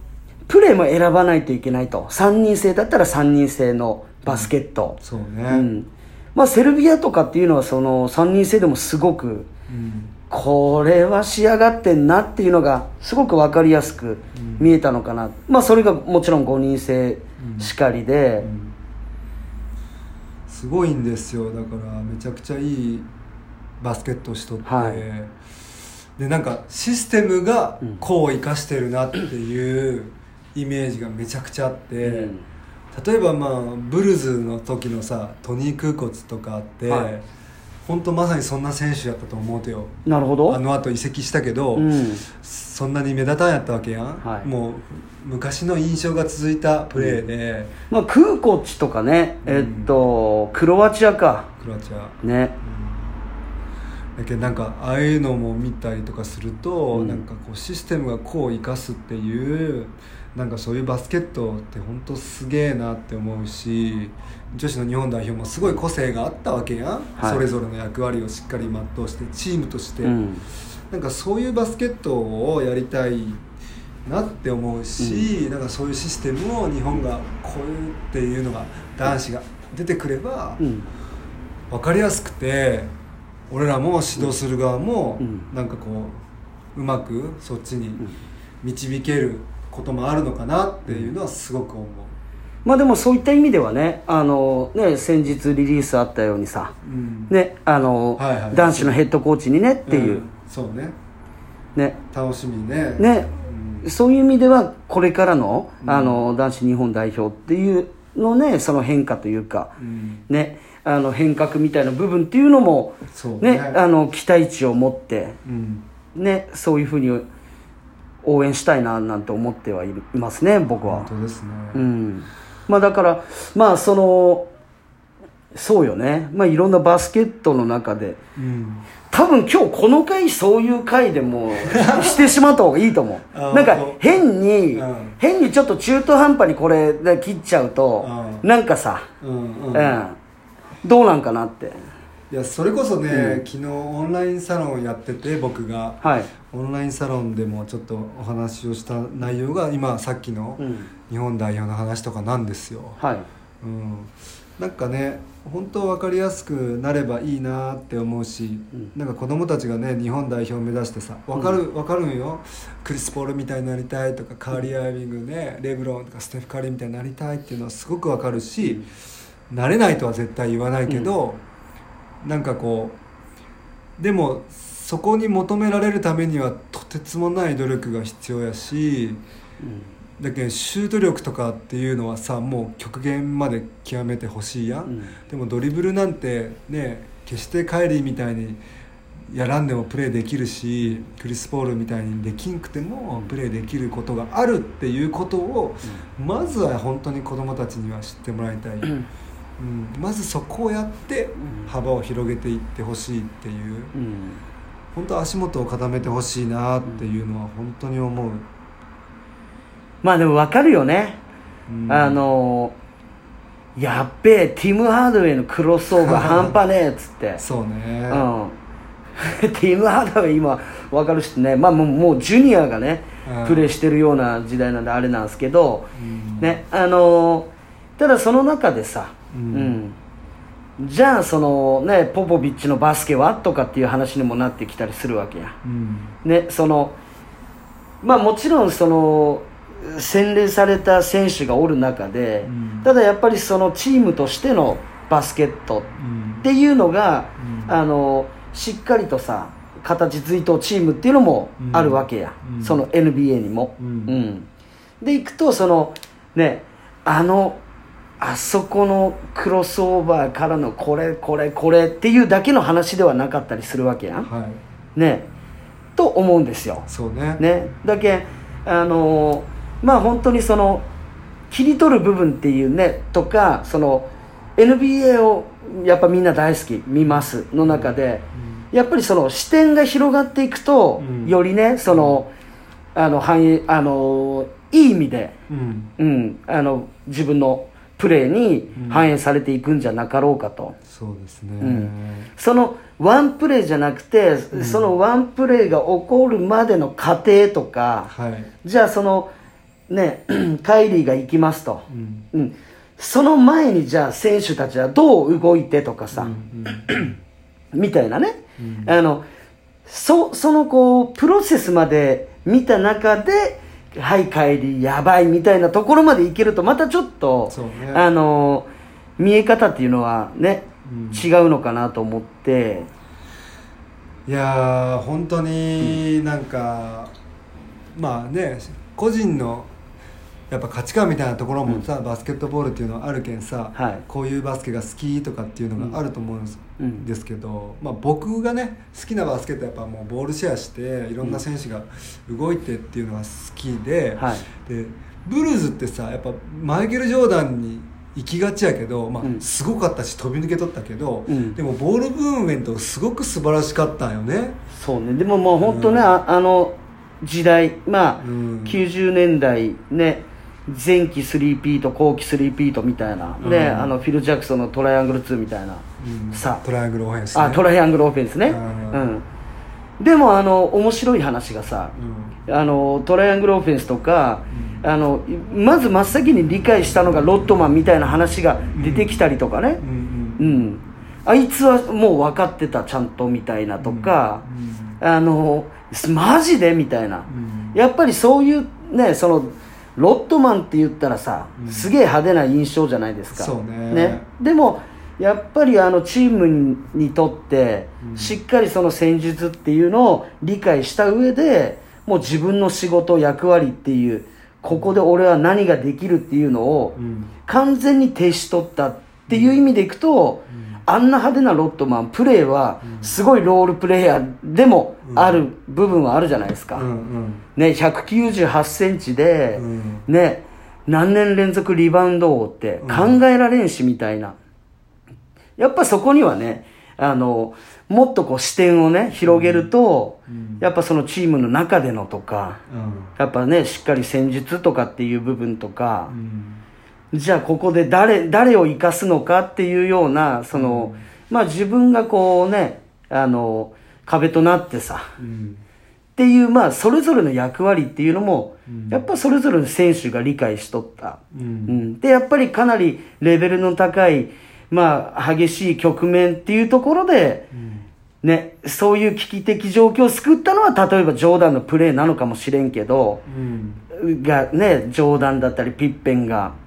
プレーも選ばないといけないと。3人制だったら3人制のバスケット、そうね。うん。まあ、セルビアとかっていうのはその3人制でもすごくうん。これは仕上がってんなっていうのがすごく分かりやすく見えたのかな、まあそれがもちろん5人制しかりで、すごいんですよ。だからめちゃくちゃいいバスケットをしとって、はい。でなんかシステムがこう生かしてるなっていうイメージがめちゃくちゃあって、うん。例えばまあブルズの時のさトニー・クーコツとかあって、はい。本当まさにそんな選手やったと思うてよ。なるほど。あの後移籍したけど、うん。そんなに目立たんやったわけやん、はい。もう昔の印象が続いたプレーで、まあ、クーコッチとかね、えっとクロアチアか。クロアチア。ね。だけどなんかああいうのも見たりとかすると、うん。なんかこうシステムがこう生かすっていうなんかそういうバスケットって本当すげえなって思うし女子の日本代表もすごい個性があったわけやん、はい。それぞれの役割をしっかり全うしてチームとして、うん。なんかそういうバスケットをやりたいなって思うし、なんかそういうシステムを日本がこういうっていうのが男子が出てくれば、うん。分かりやすくて俺らも指導する側もうん。なんかこううまくそっちに導けることもあるのかなっていうのはすごく思う、まあでもそういった意味ではねあのね先日リリースあったようにさうん。ねあの、はいはい。男子のヘッドコーチにねっていう、ん。そうね。ね。楽しみね。ね。うんそういう意味ではこれからの,、うん。あの男子日本代表っていうのねその変化というか、うん。ねあの変革みたいな部分っていうのもね。ねあの期待値を持ってうん。ねそういうふうに応援したいななんて思ってはいますね僕は。本当ですね、うん。まあだからまあそのそうよね。まあいろんなバスケットの中でうん多分今日この回そういう回でもうしてしまった方がいいと思 あうなんか変に、うん。変にちょっと中途半端にこれで切っちゃうと、うん。なんかさ、うんううんん。どうなんかなって。いやそれこそね、うん。昨日オンラインサロンやってて僕が。はい、オンラインサロンでもちょっとお話をした内容が今さっきのうん、日本代表の話とかなんですよ、はい。うん、なんかね本当分かりやすくなればいいなって思うし、うん。なんか子供たちがね日本代表を目指してさ分かる、分かるんよ。クリス・ポールみたいになりたいとかカーリー・アイビングねレブロンとかステフ・カリーみたいになりたいっていうのはすごく分かるし、なれないとは絶対言わないけど、なんかこうでもそこに求められるためにはとてつもない努力が必要やしだけどシュート力とかっていうのはさもう極限まで極めてほしいや。ん、うん。でもドリブルなんてね決してカイリーみたいにやらんでもプレーできるしクリス・ポールみたいにできんくてもプレーできることがあるっていうことをまずは本当に子どもたちには知ってもらいたい、うん、まずそこをやってうん。幅を広げていってほしいっていう。うん。本当足元を固めてほしいなっていうのは本当に思う、まあでも分かるよね、うん。あのやっべえティム・ハードウェイのクロスオーバー 半端ねえっつって。そうね、うん。ティム・ハードウェイ今分かる人ね。まあもうもうジュニアがねうん。プレーしてるような時代なんであれなんですけど、うん。ねあのただその中でさ、ううん。んじゃあそのねポポビッチのバスケはとかっていう話にもなってきたりするわけやうん。ねそのまあもちろんその洗練された選手がおる中で、うん。ただやっぱりそのチームとしてのバスケットうんっていうのが、うん。あのしっかりとさ形づいとチームっていうのもあるわけや、うん。その NBA にも、うん。でいくとそのねあのあそこのクロスオーバーからのこれこれこれっていうだけの話ではなかったりするわけやん。はい。ね。と思うんですよ。そうね。ね。だけあのまあ本当にその切り取る部分っていうねとかその NBA をやっぱみんな大好き見ますの中でやっぱりその視点が広がっていくと、うん。よりねそのあの反映あのいい意味で、うん。うん、あの自分のプレーに反映されていくんじゃなかろうかと、そうですね、うん。そのワンプレーじゃなくて、そのワンプレーが起こるまでの過程とか、はい、じゃあそのね カイリーが行きますと、うん。うん、その前にじゃあ選手たちはどう動いてとかさ、うん みたいなね、うん。あのそそのこうプロセスまで見た中で「はい帰りやばい」みたいなところまでいけるとまたちょっと、ね。あの見え方っていうのはね、うん。違うのかなと思って。いやー本当になんか、まあね個人のやっぱ価値観みたいなところもさ、バスケットボールっていうのはあるけんさ、はい。こういうバスケが好きとかっていうのがあると思うんです,、けど、まあ、僕がね好きなバスケットはやっぱもうボールシェアしていろんな選手が動いてっていうのが好きで,、はい。でブルーズってさやっぱマイケル・ジョーダンに行きがちやけど、まあうん。すごかったし飛び抜けとったけど、うん。でもボールブームメントすごく素晴らしかったんよね。そうね。でももう本当ね、ああの時代まあ、うん。90年代ね前期3ピート後期3ピートみたいな、うん。ねあのフィル・ジャクソンのトライアングル2みたいな、うん。さトライアングルオフェンス、ね、あトライアングルオフェンスね、ううん。んでもあの面白い話がさ、うん。あのトライアングルオフェンスとか、あのまず真っ先に理解したのがロットマンみたいな話が出てきたりとかね、うんうん。あいつはもう分かってたちゃんとみたいなとか、あのマジでみたいな、うん。やっぱりそういうねそのロットマンって言ったらさ、うん。すげえ派手な印象じゃないですか。そうね。でもやっぱりあのチームににとって、うん。しっかりその戦術っていうのを理解した上でもう自分の仕事役割っていうここで俺は何ができるっていうのをうん。完全に徹しとったっていう意味でいくと、あんな派手なロットマンプレーはすごいロールプレイヤーでもある部分はあるじゃないですか、うんうん。ね、198センチで、うん。ね、何年連続リバウンド王って考えられんしみたいな。やっぱそこにはね、あの、もっとこう視点をね、広げると、うん。やっぱそのチームの中でのとか、うん。やっぱね、しっかり戦術とかっていう部分とかう、んじゃあここで誰、誰を生かすのかっていうような、その、まあ自分がこうね、あの、壁となってさ、うん。っていう、まあ、それぞれの役割っていうのも、うん。やっぱそれぞれの選手が理解しとった。ううん。ん。で、やっぱりかなりレベルの高い、まあ、激しい局面っていうところで、うん。ね、そういう危機的状況を救ったのは、例えばジョーダンのプレーなのかもしれんけど、うん。がね、ジョーダンだったりピッペンがうん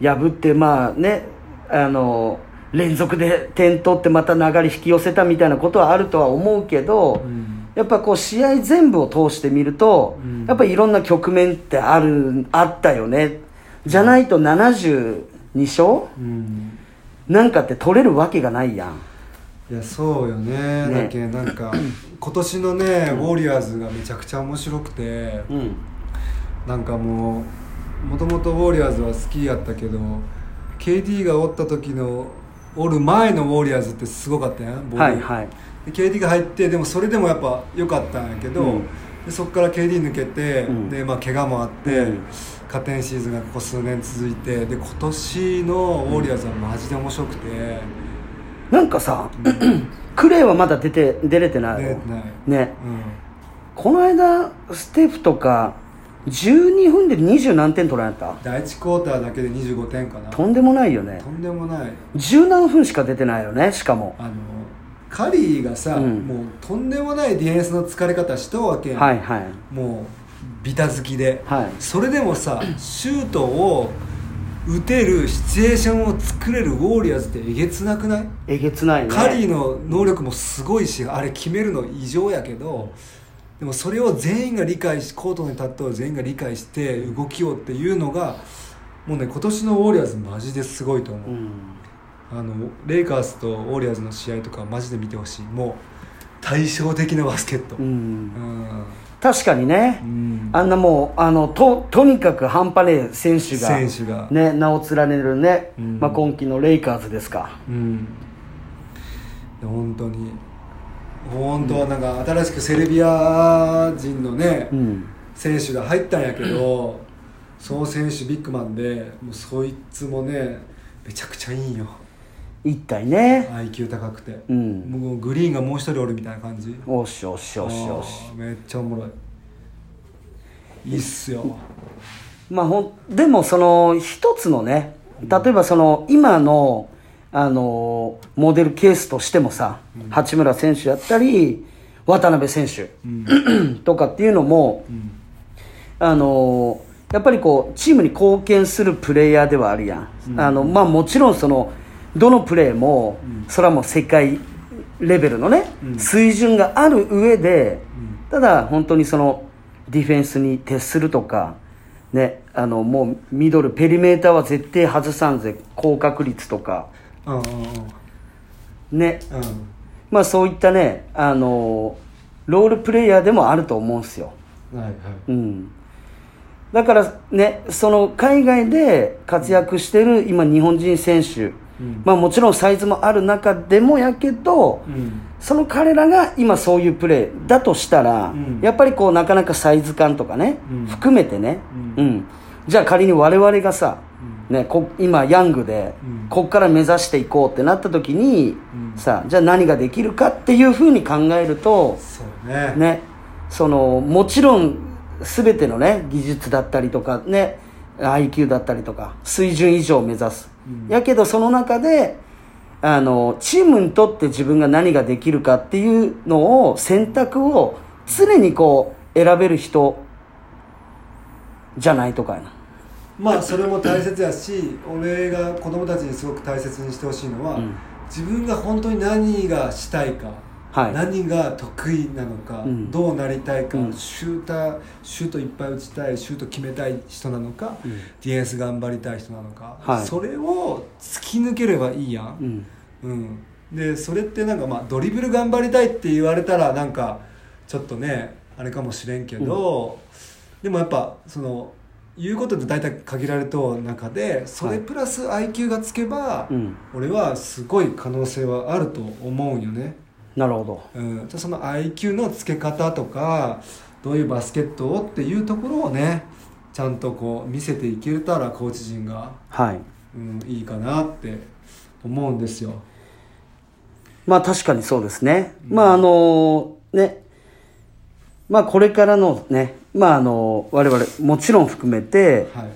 破って、まあね、あの、連続で点取ってまた流れ引き寄せたみたいなことはあるとは思うけど、うん。やっぱこう試合全部を通してみると、うん。やっぱいろんな局面ってあるあったよね。じゃないと72勝？うん。なんかって取れるわけがないやん。いやそうよね。ね。だけどなんか 今年のねウォリアーズがめちゃくちゃ面白くてうん。なんかもうもともとウォリアーズは好きやったけど KD がおった時のおる前のウォリアーズってすごかったやんボール。はいはい。で KD が入ってでもそれでもやっぱ良かったんやけど、うん。でそこから KD 抜けて、うん。でまあ怪我もあって、うん。加点シーズンがここ数年続いてで今年のウォリアーズはマジで面白くて、なんかさクレイはまだ出て出れてないよ出てない。ね。うん。この間ステフとか12分で20何点取られた？第1クォーターだけで25点かな。とんでもないよね。とんでもない。十何分しか出てないよねしかも。あのカリーがさ、うん。もうとんでもないディフェンスの疲れ方しとうわけやん、はいはい。もうビタ好きで、はい。それでもさシュートを打てるシチュエーションを作れるウォーリアーズってえげつなくない、えげつないね。カリーの能力もすごいしあれ決めるの異常やけどでもそれを全員が理解しコートに立っては全員が理解して動きをっていうのがもうね今年のウォーリアーズマジですごいと思う、うん。あのレイカーズとウォリアーズの試合とかマジで見てほしい。もう対照的なバスケット。ううん。ん確かにね、うん。あんなもうあのととにかく半端ねえ選手が選手が。ね、名を連ねるね、うん。まあ、今季のレイカーズですか。うん。で本当に本当はなんか新しくセルビア人のね、うん選手が入ったんやけどその選手ビッグマンでもうそいつもねめちゃくちゃいいんよ。一体ね。IQ 高くて、うん。もうグリーンがもう一人おるみたいな感じ。おしおしおしおしめっちゃおもろい。いいっすよ。まあほんでもその一つのね例えばその今のあのモデルケースとしてもさ、八村選手やったり渡辺選手うん。とかっていうのもうん。あのやっぱりこうチームに貢献するプレイヤーではあるやん、うん。あのまあ、もちろんそのどのプレーも、うん。それはもう世界レベルのね、うん。水準がある上で、うん。ただ本当にそのディフェンスに徹するとかねあのもうミドルペリメーターは絶対外さんぜ高確率とかねうんうん。まあそういったねあのロールプレイヤーでもあると思うんですよ。はいはい。うん。だからねその海外で活躍してる今日本人選手、うん。まあもちろんサイズもある中でもやけど、うん。その彼らが今そういうプレーだとしたら、うん。やっぱりこうなかなかサイズ感とかね、うん。含めてね、ううん。じゃあ仮に我々がさ、ね、こ今ヤングで、うん。こっから目指していこうってなった時に、うん。さじゃあ何ができるかっていうふうに考えると、そうね。ね、そのもちろん全てのね技術だったりとかね IQ だったりとか水準以上を目指す、うん。やけどその中であのチームにとって自分が何ができるかっていうのを選択を常にこう選べる人じゃないとかやなまあそれも大切やし俺が子供たちにすごく大切にしてほしいのは、うん。自分が本当に何がしたいか、はい。何が得意なのか、うん。どうなりたいか、うん。シューターシュートいっぱい打ちたいシュート決めたい人なのか、うん。ディフェンス頑張りたい人なのか、はい。それを突き抜ければいいやん。うん、でそれってなんかまあドリブル頑張りたいって言われたらなんかちょっとねあれかもしれんけど、でもやっぱその言うことって大体限られとう中でそれプラス IQ がつけば、うん。俺はすごい可能性はあると思うんよね、なるほど。うん、じゃあその IQ のつけ方とかどういうバスケットをっていうところをねちゃんとこう見せていけたらコーチ陣が、はい。うん、いいかなって思うんですよ。まあ確かにそうですね。まああのね、まあこれからのね、まああの我々もちろん含めて、はい。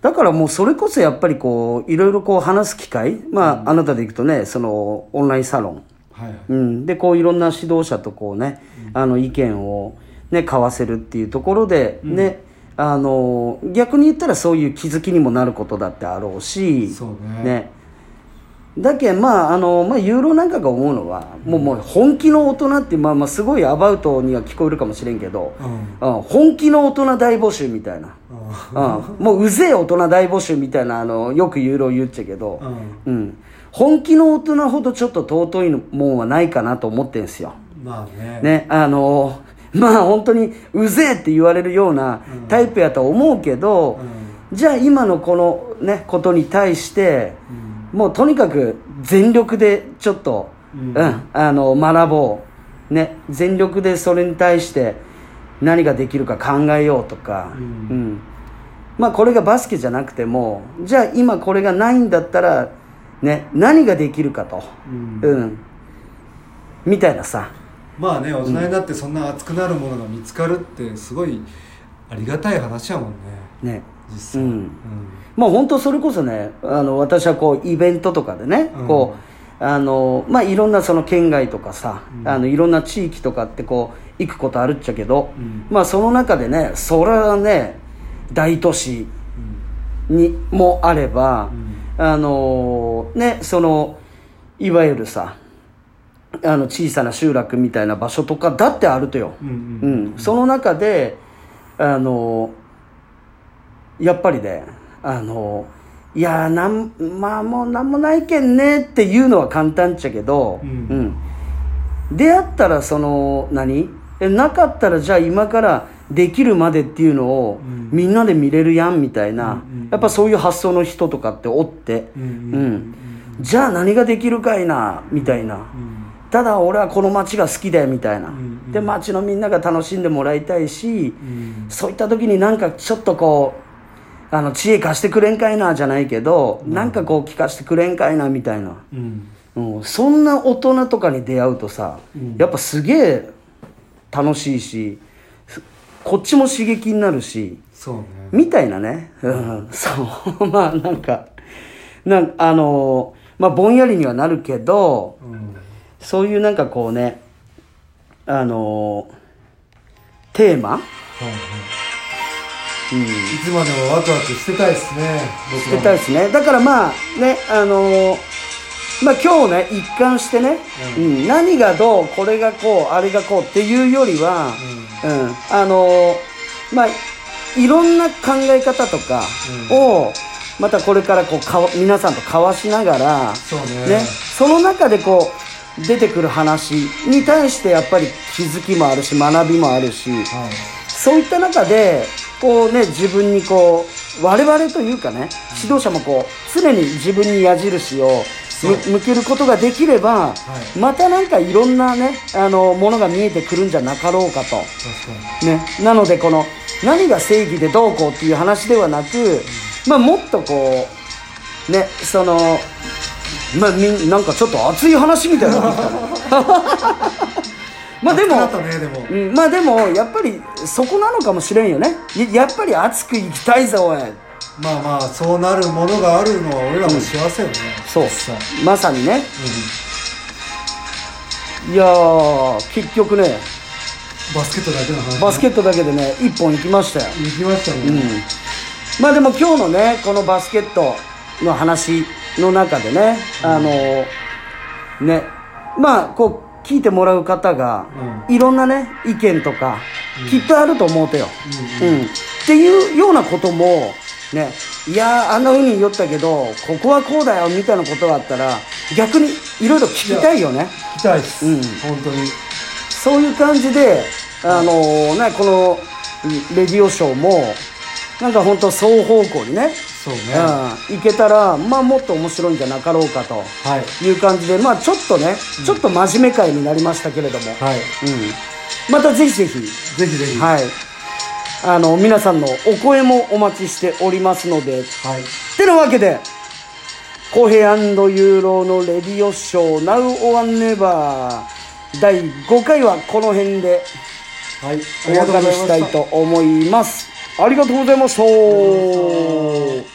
だからもうそれこそやっぱりこういろいろこう話す機会、まああなたでいくとね、そのオンラインサロン、はいはい。うん、でこういろんな指導者とこうね、あの意見をね交わせるっていうところでね、あの逆に言ったらそういう気づきにもなることだってあろうし、そうね。ねだけまああの、まあ、ユーロなんかが思うのは、もうもう本気の大人って、まあ、まあすごいアバウトには聞こえるかもしれんけど、うん。うん、本気の大人大募集みたいな、うん、もううぜえ大人大募集みたいなあのよくユーロ言っちゃけど、うん。うん、本気の大人ほどちょっと尊いもんはないかなと思ってんすよ。まあね。ね、あのまあ本当にうぜえって言われるようなタイプやとは思うけど、じゃあ今のこのねことに対して、もうとにかく全力でちょっと、ううんんあの学ぼう、ね、全力でそれに対して何ができるか考えようとか、うん。うん。まあこれがバスケじゃなくてもじゃあ今これがないんだったら、ね、何ができるかと、うん。うん、みたいなさ。まあね大人になってそんな熱くなるものが見つかるってすごいありがたい話やもんね。ね実際。うん。まあ本当それこそねあの私はこうイベントとかでね、うん。こうあのまあいろんなその県外とかさ、うん。あのいろんな地域とかってこう行くことあるっちゃけど、うん。まあその中でねそれはね大都市うん。にもあれば、うん。あのねそのいわゆるさあの小さな集落みたいな場所とかだってあるとよ、うんうん。うん、その中であのやっぱりねあのいやーなんまあもうなんもないけんねっていうのは簡単っちゃけど、うん。うん。出会ったらその何？えなかったらじゃあ今からできるまでっていうのを、うん。みんなで見れるやんみたいな、うんうんやっぱそういう発想の人とかっておって、うんじゃあ何ができるかいなみたいな、うん。ただ俺はこの街が好きだよみたいな、んうん。で街のみんなが楽しんでもらいたいし、うん。そういった時になんかちょっとこうあの知恵貸してくれんかいなじゃないけど、なんかこう聞かしてくれんかいなみたいな、うん。うん、そんな大人とかに出会うとさ、うん。やっぱすげえ楽しいしすこっちも刺激になるしそうね。みたいなね、うん、そう。まあなんかなんあのまあぼんやりにはなるけどうん。そういうなんかこうねあのテーマ、はいはいうん、いつまでもワクワクしてたいですね僕してたいですね。だからまあねあのーまあ今日ね一貫してね、ううん。何がどうこれがこうあれがこうっていうよりは、うん。あのーまあいろんな考え方とかを、またこれからこうかわ皆さんと交わしながらそうね。ねその中でこう出てくる話に対してやっぱり気づきもあるし学びもあるし、はいそういった中でこうね自分にこう我々というかね指導者もこう常に自分に矢印を向けることができれば、い。またなんかいろんなねあのものが見えてくるんじゃなかろうかと。ね、なのでこの何が正義でどうこうっていう話ではなく、まあ、もっとこうねそのまあみんなんかちょっと熱い話みたいになってきたね まあでもねでも。うん、まあでもやっぱりそこなのかもしれんよね。ややっぱり熱くいきたいぞおい。まあまあそうなるものがあるのは俺らも幸せよね、そう。実際。まさにね。いやー結局ね。うん、バスケットだけの話バスケットだけでね一本いきましたよ。行きましたね、うん。まあでも今日のねこのバスケットの話の中でね、あのね。まあこう聞いてもらう方が、いろんなね意見とか、きっとあると思うとよ、うんっていうようなこともねいやーあんな風に言おったけどここはこうだよみたいなことがあったら逆にいろいろ聞きたいよね。聞きたいです、うん。本当に。そういう感じで、あのね、このうんレディオショーも、なんか本当双方向にね、そうね、うん、いけたら、まあもっと面白いんじゃなかろうかと。はい。いう感じで、まあちょっとね、ちょっと真面目会になりましたけれども、はい。うん。またぜひぜひ、ぜひぜひ。はい。あの、皆さんのお声もお待ちしておりますので、はい。てなわけで、コヘユーロのレディオショー Now or Never 第5回はこの辺で。はい。お別れしたいと思います。ありがとうございました。